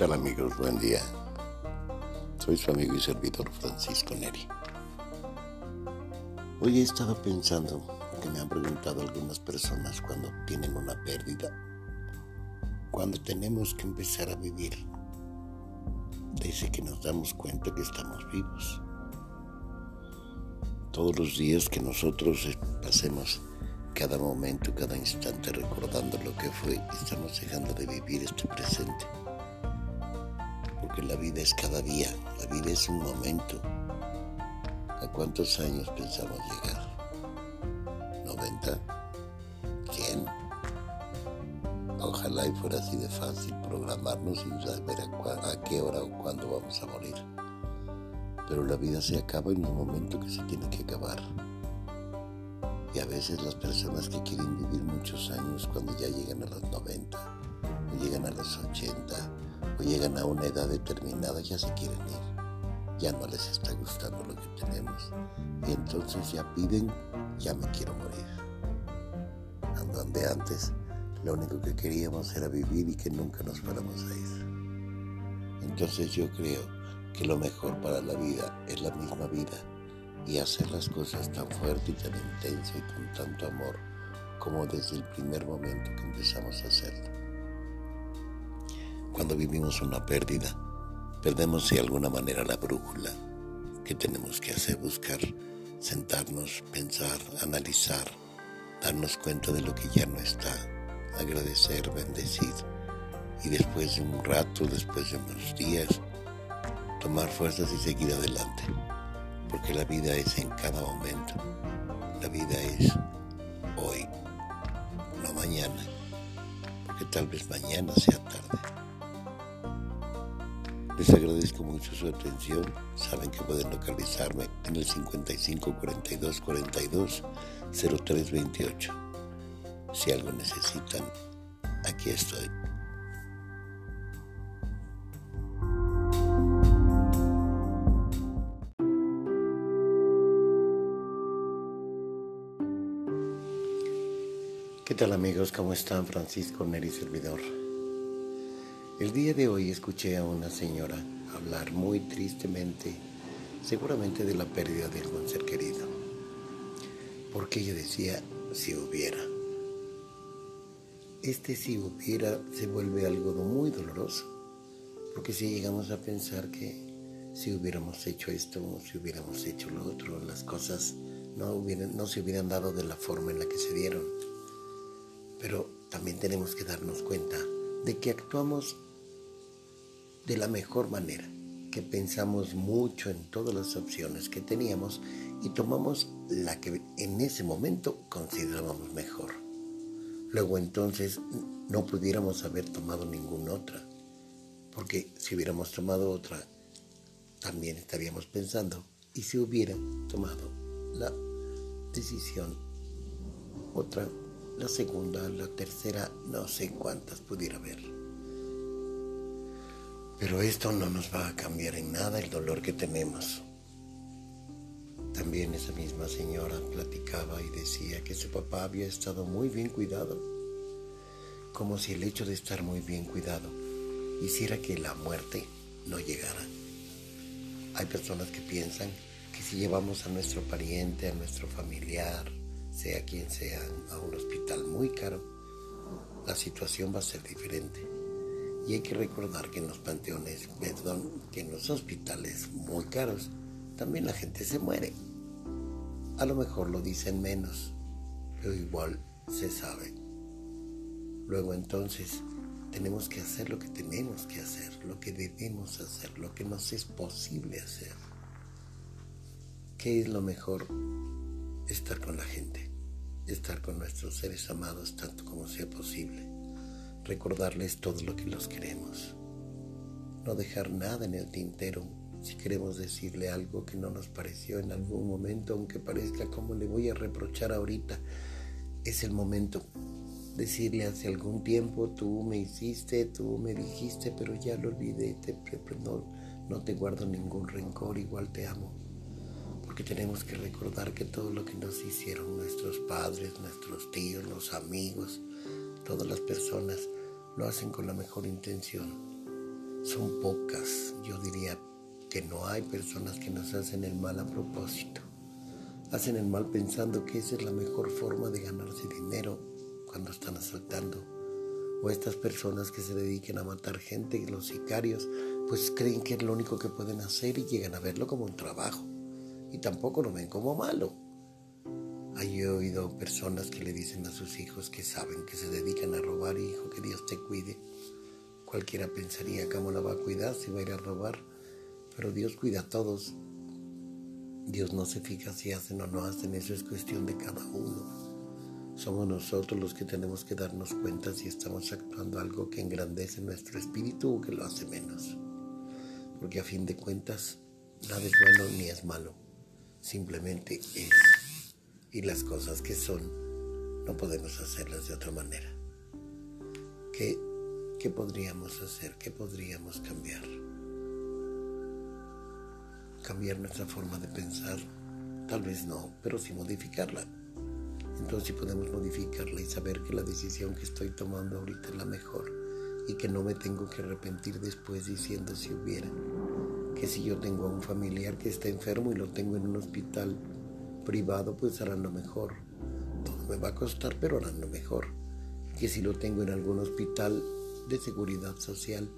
tal amigos? Buen día. Soy su amigo y servidor Francisco Neri. Hoy he estado pensando, que me han preguntado algunas personas cuando tienen una pérdida, cuando tenemos que empezar a vivir, desde que nos damos cuenta que estamos vivos. Todos los días que nosotros pasemos cada momento, cada instante recordando lo que fue, estamos dejando de vivir este presente porque la vida es cada día, la vida es un momento. ¿A cuántos años pensamos llegar? ¿90? ¿100? Ojalá y fuera así de fácil programarnos y saber a, a qué hora o cuándo vamos a morir. Pero la vida se acaba en el momento que se tiene que acabar. Y a veces las personas que quieren vivir muchos años cuando ya llegan a los 90 o llegan a los 80 llegan a una edad determinada ya se quieren ir, ya no les está gustando lo que tenemos y entonces ya piden, ya me quiero morir. Donde antes lo único que queríamos era vivir y que nunca nos fuéramos a ir. Entonces yo creo que lo mejor para la vida es la misma vida y hacer las cosas tan fuerte y tan intenso y con tanto amor como desde el primer momento que empezamos a hacerlo. Cuando vivimos una pérdida, perdemos de alguna manera la brújula. ¿Qué tenemos que hacer? Buscar, sentarnos, pensar, analizar, darnos cuenta de lo que ya no está, agradecer, bendecir y después de un rato, después de unos días, tomar fuerzas y seguir adelante. Porque la vida es en cada momento. La vida es hoy, no mañana. Porque tal vez mañana sea tarde. Les agradezco mucho su atención. Saben que pueden localizarme en el 55 42 42 03 28. Si algo necesitan, aquí estoy. ¿Qué tal amigos? ¿Cómo están? Francisco Neri Servidor. El día de hoy escuché a una señora hablar muy tristemente, seguramente de la pérdida de algún ser querido, porque ella decía, si hubiera. Este si hubiera se vuelve algo muy doloroso, porque si llegamos a pensar que si hubiéramos hecho esto, si hubiéramos hecho lo otro, las cosas no, hubieran, no se hubieran dado de la forma en la que se dieron. Pero también tenemos que darnos cuenta de que actuamos de la mejor manera, que pensamos mucho en todas las opciones que teníamos y tomamos la que en ese momento considerábamos mejor. Luego entonces no pudiéramos haber tomado ninguna otra, porque si hubiéramos tomado otra, también estaríamos pensando, y si hubiera tomado la decisión, otra, la segunda, la tercera, no sé cuántas pudiera haber. Pero esto no nos va a cambiar en nada el dolor que tenemos. También esa misma señora platicaba y decía que su papá había estado muy bien cuidado, como si el hecho de estar muy bien cuidado hiciera que la muerte no llegara. Hay personas que piensan que si llevamos a nuestro pariente, a nuestro familiar, sea quien sea, a un hospital muy caro, la situación va a ser diferente. Y hay que recordar que en los panteones, perdón, que en los hospitales muy caros, también la gente se muere. A lo mejor lo dicen menos, pero igual se sabe. Luego entonces tenemos que hacer lo que tenemos que hacer, lo que debemos hacer, lo que nos es posible hacer. ¿Qué es lo mejor? Estar con la gente, estar con nuestros seres amados tanto como sea posible recordarles todo lo que los queremos. No dejar nada en el tintero si queremos decirle algo que no nos pareció en algún momento, aunque parezca como le voy a reprochar ahorita. Es el momento. Decirle hace algún tiempo, tú me hiciste, tú me dijiste, pero ya lo olvidé, te, no, no te guardo ningún rencor, igual te amo. Porque tenemos que recordar que todo lo que nos hicieron nuestros padres, nuestros tíos, los amigos, todas las personas lo hacen con la mejor intención. son pocas. Yo diría que no hay personas que nos hacen el mal a propósito. Hacen el mal pensando que esa es la mejor forma de ganarse dinero cuando están asaltando. O estas personas que se dediquen a matar gente, los sicarios, pues creen que es lo único que pueden hacer y llegan a verlo como un trabajo. Y tampoco lo ven como malo. Hay oído personas que le dicen a sus hijos que saben que se dedican a robar, hijo, que Dios te cuide. Cualquiera pensaría cómo la va a cuidar si va a ir a robar, pero Dios cuida a todos. Dios no se fija si hacen o no hacen, eso es cuestión de cada uno. Somos nosotros los que tenemos que darnos cuenta si estamos actuando algo que engrandece nuestro espíritu o que lo hace menos porque a fin de cuentas nada es bueno ni es malo, simplemente es. Y las cosas que son, no podemos hacerlas de otra manera. ¿Qué, qué podríamos hacer? ¿Qué podríamos cambiar? Cambiar nuestra forma de pensar, tal vez no, pero sí modificarla. Entonces si podemos modificarla y saber que la decisión que estoy tomando ahorita es la mejor y que no me tengo que arrepentir después diciendo si hubiera. Que si yo tengo a un familiar que está enfermo y lo tengo en un hospital privado, pues harán lo mejor. Todo me va a costar, pero harán lo mejor. Que si lo tengo en algún hospital de seguridad social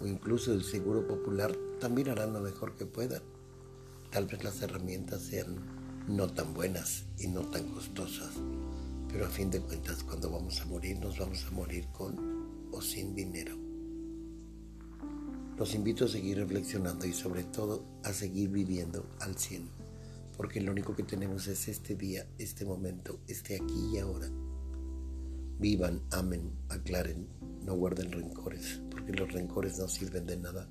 o incluso del seguro popular, también harán lo mejor que puedan. Tal vez las herramientas sean no tan buenas y no tan costosas, pero a fin de cuentas cuando vamos a morir nos vamos a morir con o sin dinero. Los invito a seguir reflexionando y sobre todo a seguir viviendo al 100, porque lo único que tenemos es este día, este momento, este aquí y ahora. Vivan, amen, aclaren, no guarden rencores, porque los rencores no sirven de nada.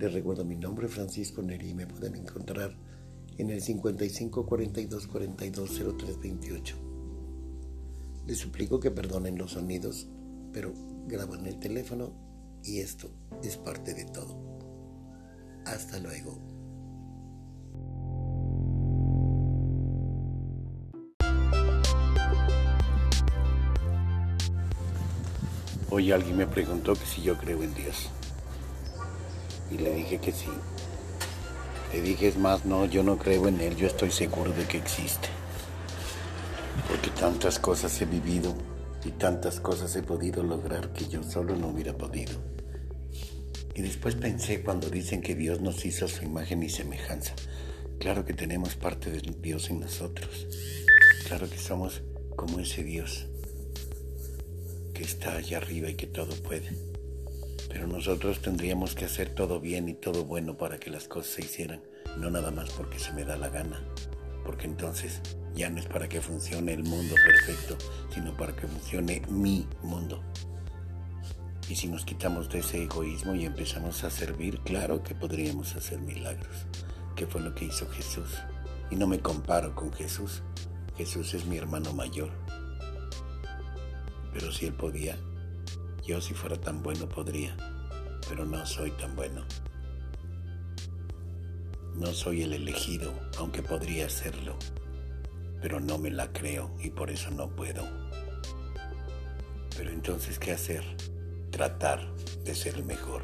Les recuerdo mi nombre, Francisco Neri, y me pueden encontrar en el 55 42 42 03 28. Les suplico que perdonen los sonidos, pero graban el teléfono y esto es parte de todo. Hasta luego. Hoy alguien me preguntó que si yo creo en Dios. Y le dije que sí. Le dije, es más, no, yo no creo en Él, yo estoy seguro de que existe porque tantas cosas he vivido y tantas cosas he podido lograr que yo solo no hubiera podido. Y después pensé cuando dicen que Dios nos hizo su imagen y semejanza. Claro que tenemos parte de Dios en nosotros. Claro que somos como ese Dios que está allá arriba y que todo puede. Pero nosotros tendríamos que hacer todo bien y todo bueno para que las cosas se hicieran, no nada más porque se me da la gana, porque entonces ya no es para que funcione el mundo perfecto, sino para que funcione mi mundo. Y si nos quitamos de ese egoísmo y empezamos a servir, claro que podríamos hacer milagros, que fue lo que hizo Jesús. Y no me comparo con Jesús, Jesús es mi hermano mayor. Pero si él podía, yo si fuera tan bueno podría, pero no soy tan bueno. No soy el elegido, aunque podría serlo pero no me la creo y por eso no puedo. Pero entonces, ¿qué hacer? Tratar de ser el mejor,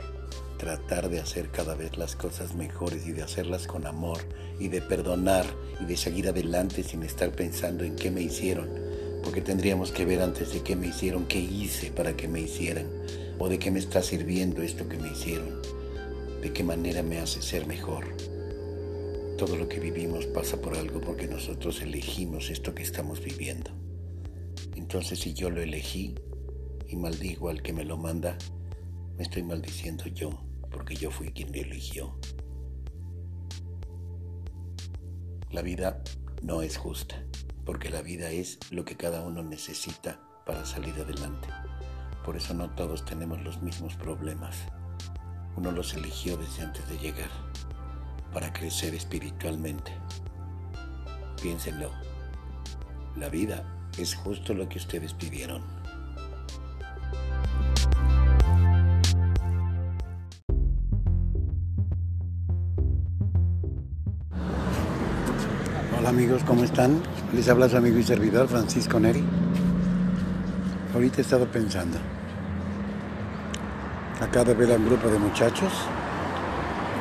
tratar de hacer cada vez las cosas mejores y de hacerlas con amor y de perdonar y de seguir adelante sin estar pensando en qué me hicieron, porque tendríamos que ver antes de qué me hicieron, qué hice para que me hicieran, o de qué me está sirviendo esto que me hicieron, de qué manera me hace ser mejor. Todo lo que vivimos pasa por algo porque nosotros elegimos esto que estamos viviendo. Entonces si yo lo elegí y maldigo al que me lo manda, me estoy maldiciendo yo porque yo fui quien lo eligió. La vida no es justa porque la vida es lo que cada uno necesita para salir adelante. Por eso no todos tenemos los mismos problemas. Uno los eligió desde antes de llegar para crecer espiritualmente. Piénsenlo. La vida es justo lo que ustedes pidieron. Amigos, ¿cómo están? Les habla su amigo y servidor Francisco Neri. Ahorita he estado pensando, Acá de ver a un grupo de muchachos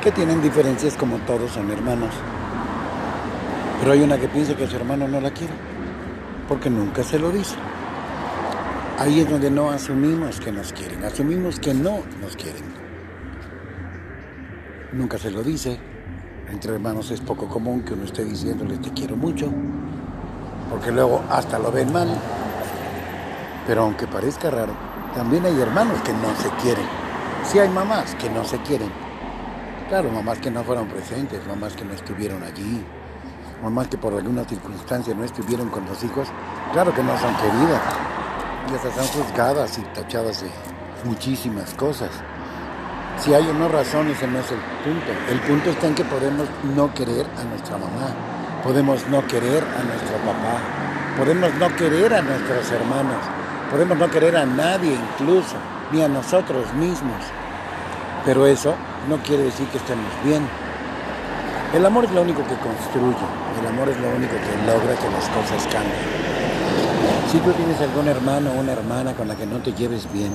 que tienen diferencias como todos son hermanos. Pero hay una que piensa que su hermano no la quiere, porque nunca se lo dice. Ahí es donde no asumimos que nos quieren, asumimos que no nos quieren. Nunca se lo dice. Entre hermanos es poco común que uno esté diciéndole te quiero mucho, porque luego hasta lo ven mal. Pero aunque parezca raro, también hay hermanos que no se quieren. Sí hay mamás que no se quieren. Claro, mamás que no fueron presentes, mamás que no estuvieron allí, mamás que por alguna circunstancia no estuvieron con los hijos. Claro que no son queridas. Y hasta están juzgadas y tachadas de muchísimas cosas. Si hay o no razón, ese no es el punto. El punto está en que podemos no querer a nuestra mamá, podemos no querer a nuestro papá, podemos no querer a nuestros hermanos, podemos no querer a nadie incluso, ni a nosotros mismos. Pero eso no quiere decir que estemos bien. El amor es lo único que construye, el amor es lo único que logra que las cosas cambien. Si tú tienes algún hermano o una hermana con la que no te lleves bien,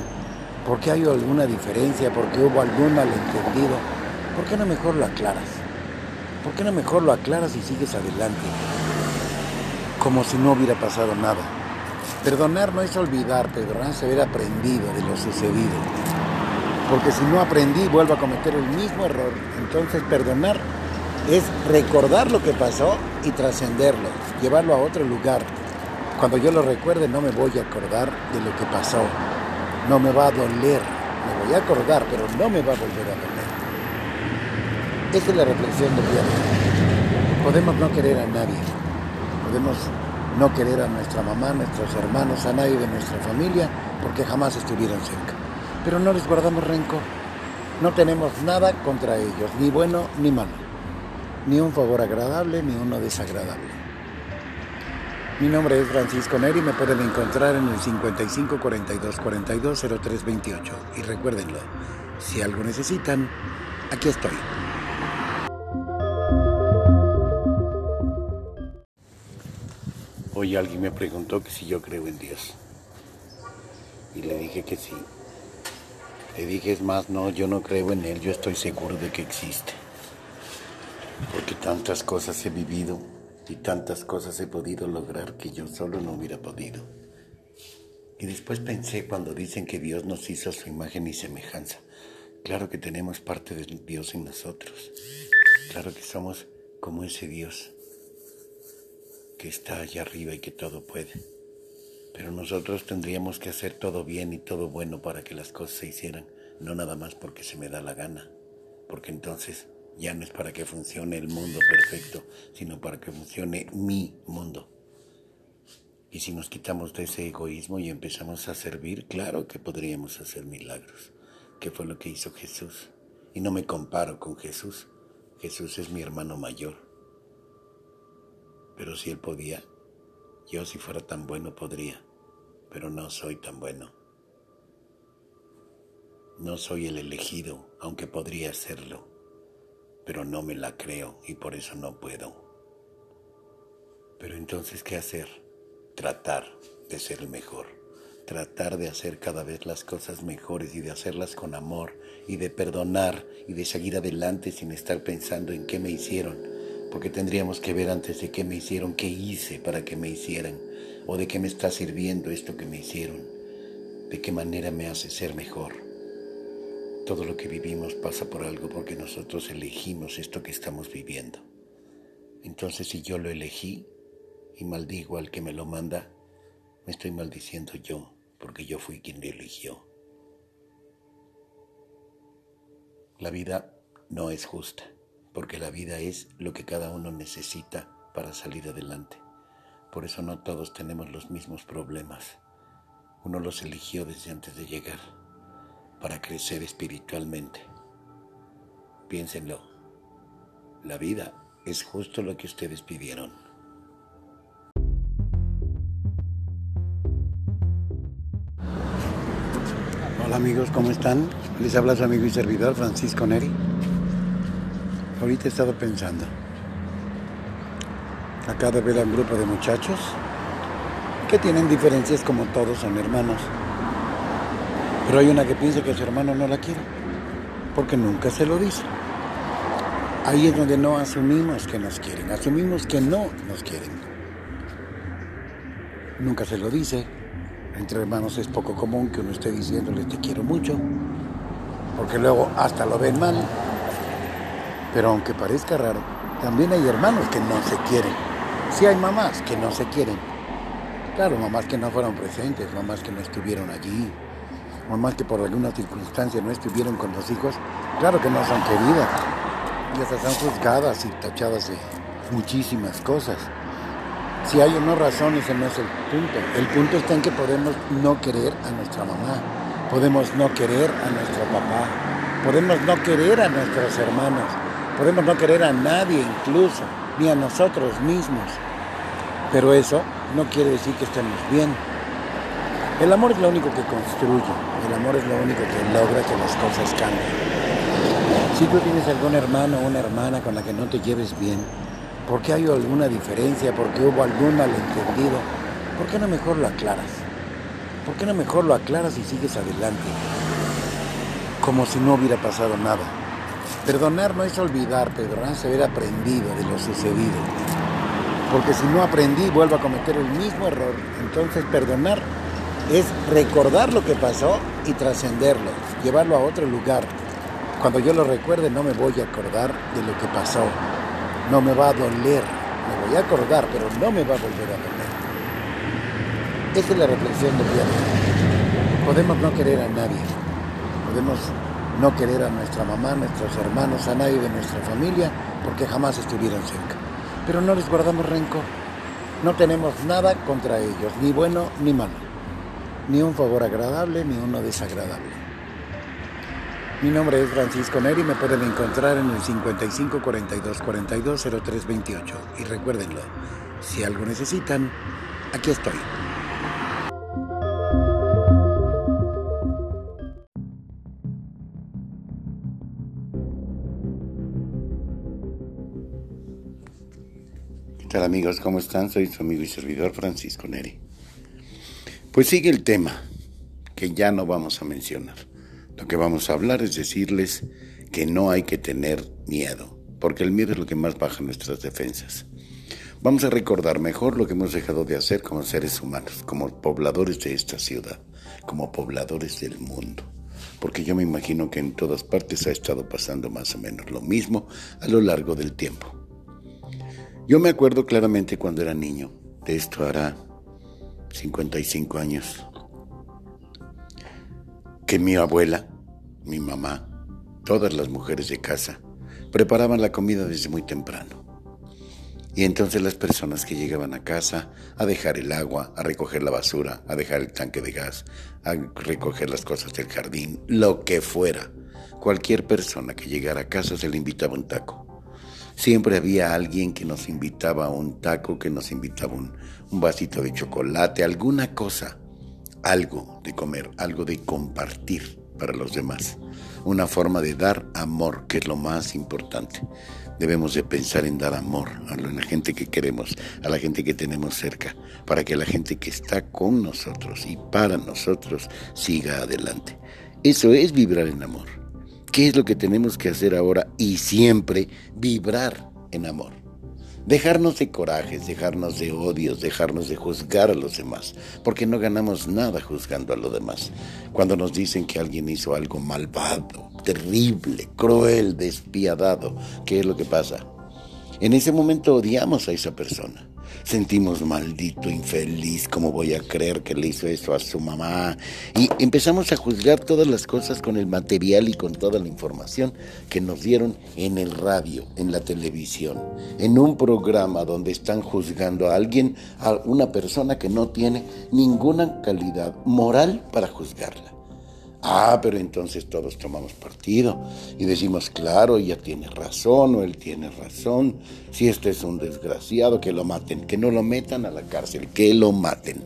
¿Por qué hay alguna diferencia? ¿Por qué hubo algún malentendido? ¿Por qué no mejor lo aclaras? ¿Por qué no mejor lo aclaras y sigues adelante? Como si no hubiera pasado nada. Perdonar no es olvidar, perdonar es haber aprendido de lo sucedido. Porque si no aprendí, vuelvo a cometer el mismo error. Entonces perdonar es recordar lo que pasó y trascenderlo, llevarlo a otro lugar. Cuando yo lo recuerde no me voy a acordar de lo que pasó, no me va a doler. Me voy a acordar, pero no me va a volver a doler. Esa es la reflexión del día de hoy. Podemos no querer a nadie. Podemos no querer a nuestra mamá, a nuestros hermanos, a nadie de nuestra familia, porque jamás estuvieron cerca. Pero no les guardamos rencor. No tenemos nada contra ellos, ni bueno ni malo. Ni un favor agradable, ni uno desagradable. Mi nombre es Francisco Neri, me pueden encontrar en el 55 42 42 03 28. Y recuérdenlo, si algo necesitan, aquí estoy. Hoy alguien me preguntó que si yo creo en Dios. Y le dije que sí. Le dije, es más, no, yo no creo en Él, yo estoy seguro de que existe. Porque tantas cosas he vivido y tantas cosas he podido lograr que yo solo no hubiera podido. Y después pensé cuando dicen que Dios nos hizo su imagen y semejanza. Claro que tenemos parte de Dios en nosotros. Claro que somos como ese Dios que está allá arriba y que todo puede. Pero nosotros tendríamos que hacer todo bien y todo bueno para que las cosas se hicieran, no nada más porque se me da la gana, porque entonces ya no es para que funcione el mundo perfecto, sino para que funcione mi mundo. Y si nos quitamos de ese egoísmo y empezamos a servir, claro que podríamos hacer milagros, que fue lo que hizo Jesús. Y no me comparo con Jesús, Jesús es mi hermano mayor. Pero si él podía, yo si fuera tan bueno podría, pero no soy tan bueno. No soy el elegido, aunque podría serlo pero no me la creo y por eso no puedo. Pero entonces, ¿qué hacer? Tratar de ser el mejor, tratar de hacer cada vez las cosas mejores y de hacerlas con amor y de perdonar y de seguir adelante sin estar pensando en qué me hicieron, porque tendríamos que ver antes de qué me hicieron, qué hice para que me hicieran, o de qué me está sirviendo esto que me hicieron, de qué manera me hace ser mejor. Todo lo que vivimos pasa por algo porque nosotros elegimos esto que estamos viviendo. Entonces si yo lo elegí y maldigo al que me lo manda, me estoy maldiciendo yo porque yo fui quien lo eligió. La vida no es justa porque la vida es lo que cada uno necesita para salir adelante. Por eso no todos tenemos los mismos problemas. Uno los eligió desde antes de llegar para crecer espiritualmente. Piénsenlo, la vida es justo lo que ustedes pidieron. Hola amigos, ¿cómo están? Les habla su amigo y servidor Francisco Neri. Ahorita he estado pensando. Acá de ver a un grupo de muchachos que tienen diferencias como todos son hermanos. Pero hay una que piensa que su hermano no la quiere, porque nunca se lo dice. Ahí es donde no asumimos que nos quieren, asumimos que no nos quieren. Nunca se lo dice. Entre hermanos es poco común que uno esté diciéndole te quiero mucho, porque luego hasta lo ven mal. Pero aunque parezca raro, también hay hermanos que no se quieren. Sí hay mamás que no se quieren. Claro, mamás que no fueron presentes, mamás que no estuvieron allí, mamás que por alguna circunstancia no estuvieron con los hijos. Claro que no son queridas. Y hasta son juzgadas y tachadas de muchísimas cosas. Si hay o no razón, ese no es el punto. El punto está en que podemos no querer a nuestra mamá, podemos no querer a nuestro papá, podemos no querer a nuestros hermanos, Podemos no querer a nadie incluso, ni a nosotros mismos. Pero eso no quiere decir que estemos bien. El amor es lo único que construye, el amor es lo único que logra que las cosas cambien. Si tú tienes algún hermano o una hermana con la que no te lleves bien, porque hay alguna diferencia, porque hubo algún malentendido, ¿por qué no mejor lo aclaras? ¿Por qué no mejor lo aclaras y sigues adelante? Como si no hubiera pasado nada. Perdonar no es olvidar, perdonar es haber aprendido de lo sucedido. Porque si no aprendí, vuelvo a cometer el mismo error. Entonces perdonar es recordar lo que pasó y trascenderlo, llevarlo a otro lugar. Cuando yo lo recuerde no me voy a acordar de lo que pasó. No me va a doler. Me voy a acordar, pero no me va a volver a doler. Esa es la reflexión del día de hoy. Podemos no querer a nadie. Podemos no querer a nuestra mamá, a nuestros hermanos, a nadie de nuestra familia, porque jamás estuvieron cerca. Pero no les guardamos rencor. No tenemos nada contra ellos, ni bueno ni malo. Ni un favor agradable, ni uno desagradable. Mi nombre es Francisco Neri, me pueden encontrar en el 55 42 42 03 28. Y recuérdenlo, si algo necesitan, aquí estoy. ¿Qué tal amigos? ¿Cómo están? Soy su amigo y servidor Francisco Neri. Pues sigue el tema que ya no vamos a mencionar. Lo que vamos a hablar es decirles que no hay que tener miedo, porque el miedo es lo que más baja nuestras defensas. Vamos a recordar mejor lo que hemos dejado de hacer como seres humanos, como pobladores de esta ciudad, como pobladores del mundo. Porque yo me imagino que en todas partes ha estado pasando más o menos lo mismo a lo largo del tiempo. Yo me acuerdo claramente cuando era niño, de esto hará 55 años, que mi abuela, mi mamá, todas las mujeres de casa, preparaban la comida desde muy temprano. Y entonces las personas que llegaban a casa a dejar el agua, a recoger la basura, a dejar el tanque de gas, a recoger las cosas del jardín, lo que fuera, cualquier persona que llegara a casa se le invitaba un taco. Siempre había alguien que nos invitaba a un taco, que nos invitaba un, un vasito de chocolate, alguna cosa, algo de comer, algo de compartir para los demás. Una forma de dar amor, que es lo más importante. Debemos de pensar en dar amor a la gente que queremos, a la gente que tenemos cerca, para que la gente que está con nosotros y para nosotros siga adelante. Eso es vibrar en amor. ¿Qué es lo que tenemos que hacer ahora y siempre vibrar en amor? Dejarnos de corajes, dejarnos de odios, dejarnos de juzgar a los demás, porque no ganamos nada juzgando a los demás. Cuando nos dicen que alguien hizo algo malvado, terrible, cruel, despiadado, ¿qué es lo que pasa? En ese momento odiamos a esa persona sentimos maldito, infeliz, ¿cómo voy a creer que le hizo eso a su mamá? Y empezamos a juzgar todas las cosas con el material y con toda la información que nos dieron en el radio, en la televisión, en un programa donde están juzgando a alguien, a una persona que no tiene ninguna calidad moral para juzgarla. Ah, pero entonces todos tomamos partido y decimos, claro, ella tiene razón o él tiene razón. Si este es un desgraciado, que lo maten, que no lo metan a la cárcel, que lo maten.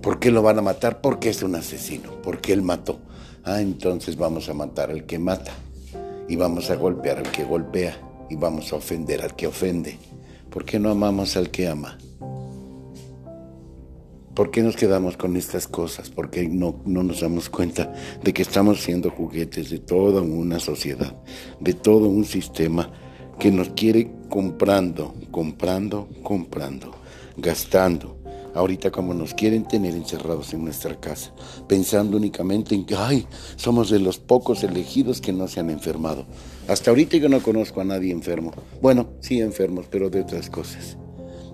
¿Por qué lo van a matar? Porque es un asesino, porque él mató. Ah, entonces vamos a matar al que mata y vamos a golpear al que golpea y vamos a ofender al que ofende. ¿Por qué no amamos al que ama? ¿Por qué nos quedamos con estas cosas? ¿Por qué no, no nos damos cuenta de que estamos siendo juguetes de toda una sociedad, de todo un sistema que nos quiere comprando, comprando, comprando, gastando? Ahorita como nos quieren tener encerrados en nuestra casa, pensando únicamente en que, ay, somos de los pocos elegidos que no se han enfermado. Hasta ahorita yo no conozco a nadie enfermo. Bueno, sí enfermos, pero de otras cosas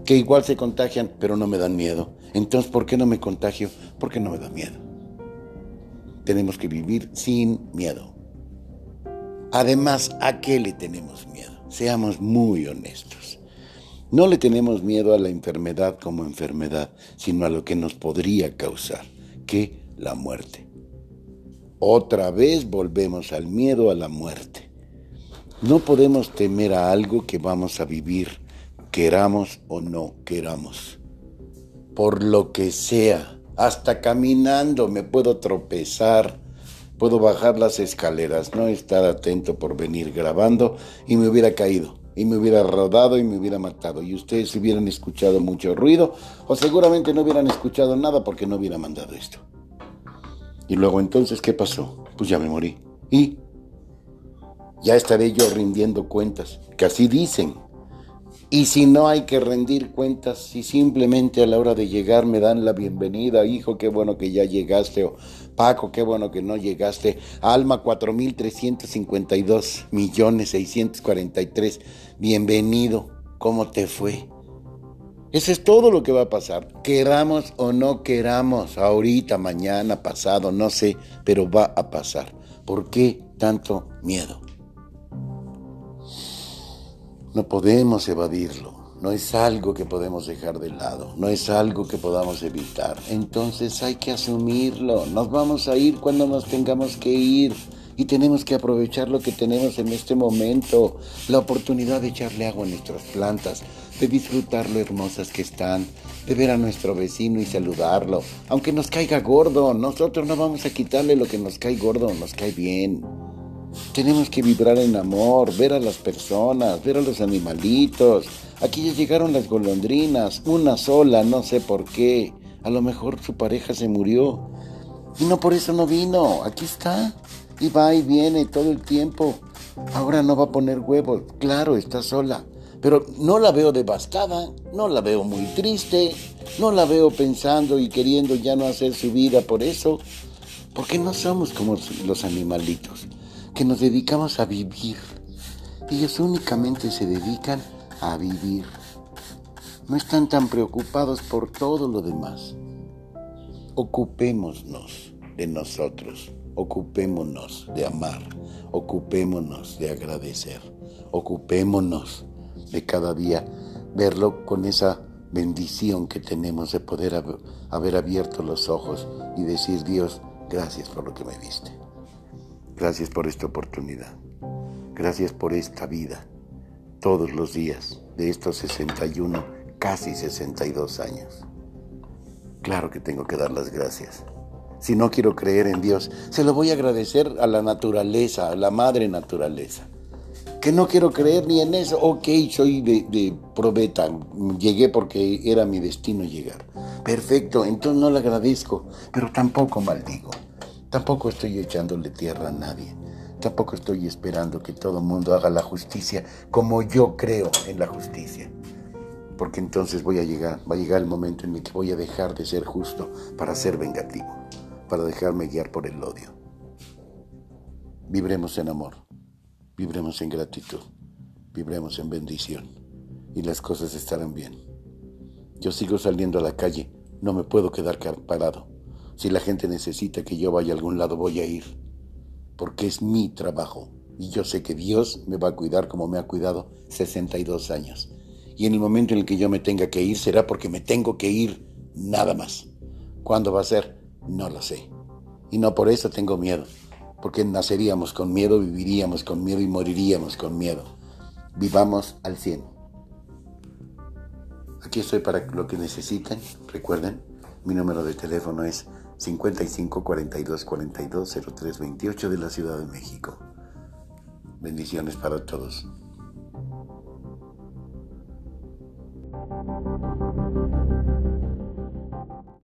que igual se contagian, pero no me dan miedo. Entonces, ¿por qué no me contagio? Porque no me da miedo. Tenemos que vivir sin miedo. Además, ¿a qué le tenemos miedo? Seamos muy honestos. No le tenemos miedo a la enfermedad como enfermedad, sino a lo que nos podría causar, que la muerte. Otra vez volvemos al miedo a la muerte. No podemos temer a algo que vamos a vivir queramos o no queramos. Por lo que sea, hasta caminando me puedo tropezar, puedo bajar las escaleras, no estar atento por venir grabando y me hubiera caído, y me hubiera rodado y me hubiera matado. Y ustedes hubieran escuchado mucho ruido o seguramente no hubieran escuchado nada porque no hubiera mandado esto. Y luego entonces, ¿qué pasó? Pues ya me morí. Y ya estaré yo rindiendo cuentas, que así dicen. Y si no hay que rendir cuentas, si simplemente a la hora de llegar me dan la bienvenida, hijo, qué bueno que ya llegaste, o Paco, qué bueno que no llegaste, Alma 4.352 millones 643, bienvenido, ¿cómo te fue? Eso es todo lo que va a pasar, queramos o no queramos, ahorita, mañana, pasado, no sé, pero va a pasar. ¿Por qué tanto miedo? No podemos evadirlo, no es algo que podemos dejar de lado, no es algo que podamos evitar. Entonces hay que asumirlo, nos vamos a ir cuando nos tengamos que ir. Y tenemos que aprovechar lo que tenemos en este momento, la oportunidad de echarle agua a nuestras plantas, de disfrutar lo hermosas que están, de ver a nuestro vecino y saludarlo, aunque nos caiga gordo, nosotros no vamos a quitarle lo que nos cae gordo, nos cae bien. Tenemos que vibrar en amor, ver a las personas, ver a los animalitos. Aquí ya llegaron las golondrinas, una sola, no sé por qué. A lo mejor su pareja se murió. Y no por eso no vino, aquí está. Y va y viene todo el tiempo. Ahora no va a poner huevos, claro, está sola. Pero no la veo devastada, no la veo muy triste, no la veo pensando y queriendo ya no hacer su vida por eso. Porque no somos como los animalitos que nos dedicamos a vivir. Ellos únicamente se dedican a vivir. No están tan preocupados por todo lo demás. Ocupémonos de nosotros, ocupémonos de amar, ocupémonos de agradecer, ocupémonos de cada día verlo con esa bendición que tenemos de poder haber abierto los ojos y decir Dios, gracias por lo que me diste. Gracias por esta oportunidad. Gracias por esta vida. Todos los días de estos 61, casi 62 años. Claro que tengo que dar las gracias. Si no quiero creer en Dios, se lo voy a agradecer a la naturaleza, a la madre naturaleza. Que no quiero creer ni en eso. Ok, soy de, probeta. Llegué porque era mi destino llegar. Perfecto, entonces no le agradezco, pero tampoco maldigo. Tampoco estoy echándole tierra a nadie. Tampoco estoy esperando que todo el mundo haga la justicia como yo creo en la justicia. Porque entonces voy a llegar, va a llegar el momento en el que voy a dejar de ser justo para ser vengativo, para dejarme guiar por el odio. Vibremos en amor, vibremos en gratitud, vibremos en bendición y las cosas estarán bien. Yo sigo saliendo a la calle, no me puedo quedar parado si la gente necesita que yo vaya a algún lado, voy a ir. Porque es mi trabajo. Y yo sé que Dios me va a cuidar como me ha cuidado 62 años. Y en el momento en el que yo me tenga que ir, será porque me tengo que ir nada más. ¿Cuándo va a ser? No lo sé. Y no por eso tengo miedo. Porque naceríamos con miedo, viviríamos con miedo y moriríamos con miedo. Vivamos al 100. Aquí estoy para lo que necesiten. Recuerden, mi número de teléfono es 55 42 42 03 28 de la Ciudad de México. Bendiciones para todos.